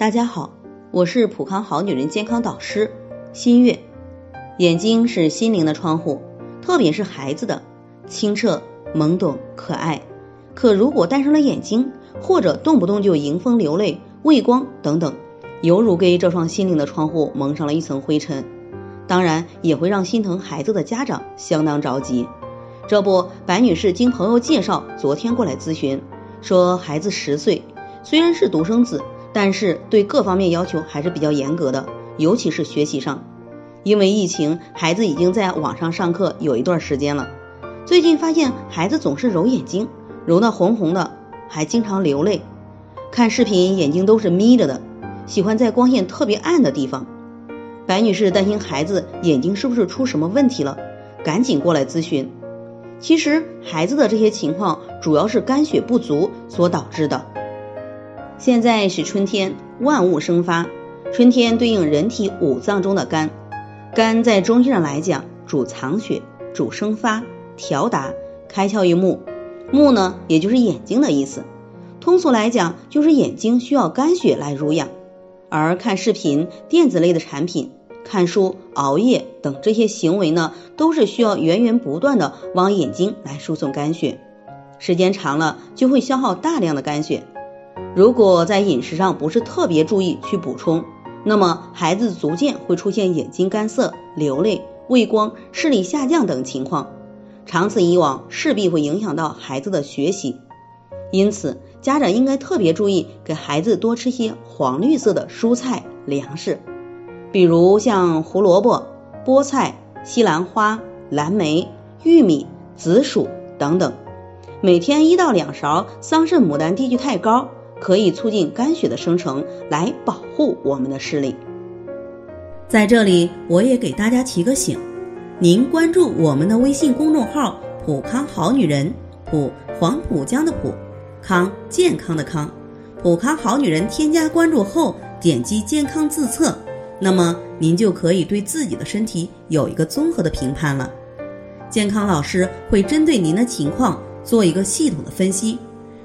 大家好，我是普康好女人健康导师新月。眼睛是心灵的窗户，特别是孩子的清澈、懵懂、可爱。可如果戴上了眼睛，或者动不动就迎风流泪、畏光等等，犹如给这双心灵的窗户蒙上了一层灰尘。当然，也会让心疼孩子的家长相当着急。这不，白女士经朋友介绍，昨天过来咨询，说孩子十岁，虽然是独生子。但是对各方面要求还是比较严格的，尤其是学习上。因为疫情，孩子已经在网上上课有一段时间了。最近发现孩子总是揉眼睛，揉得红红的，还经常流泪。看视频眼睛都是眯着的，喜欢在光线特别暗的地方。白女士担心孩子眼睛是不是出什么问题了，赶紧过来咨询。其实孩子的这些情况主要是肝血不足所导致的。现在是春天，万物生发。春天对应人体五脏中的肝，肝在中医上来讲主藏血、主生发、调达、开窍于目。目呢，也就是眼睛的意思。通俗来讲，就是眼睛需要肝血来濡养。而看视频、电子类的产品、看书、熬夜等这些行为呢，都是需要源源不断的往眼睛来输送肝血，时间长了就会消耗大量的肝血。如果在饮食上不是特别注意去补充，那么孩子逐渐会出现眼睛干涩、流泪、畏光、视力下降等情况，长此以往势必会影响到孩子的学习。因此，家长应该特别注意给孩子多吃些黄绿色的蔬菜粮食，比如像胡萝卜、菠菜、西兰花、蓝莓、玉米、紫薯等等，每天一到两勺桑葚牡丹低聚肽膏。可以促进肝血的生成，来保护我们的视力。在这里，我也给大家提个醒：您关注我们的微信公众号“普康好女人”，普黄浦江的浦，康健康的康，普康好女人。添加关注后，点击健康自测，那么您就可以对自己的身体有一个综合的评判了。健康老师会针对您的情况做一个系统的分析。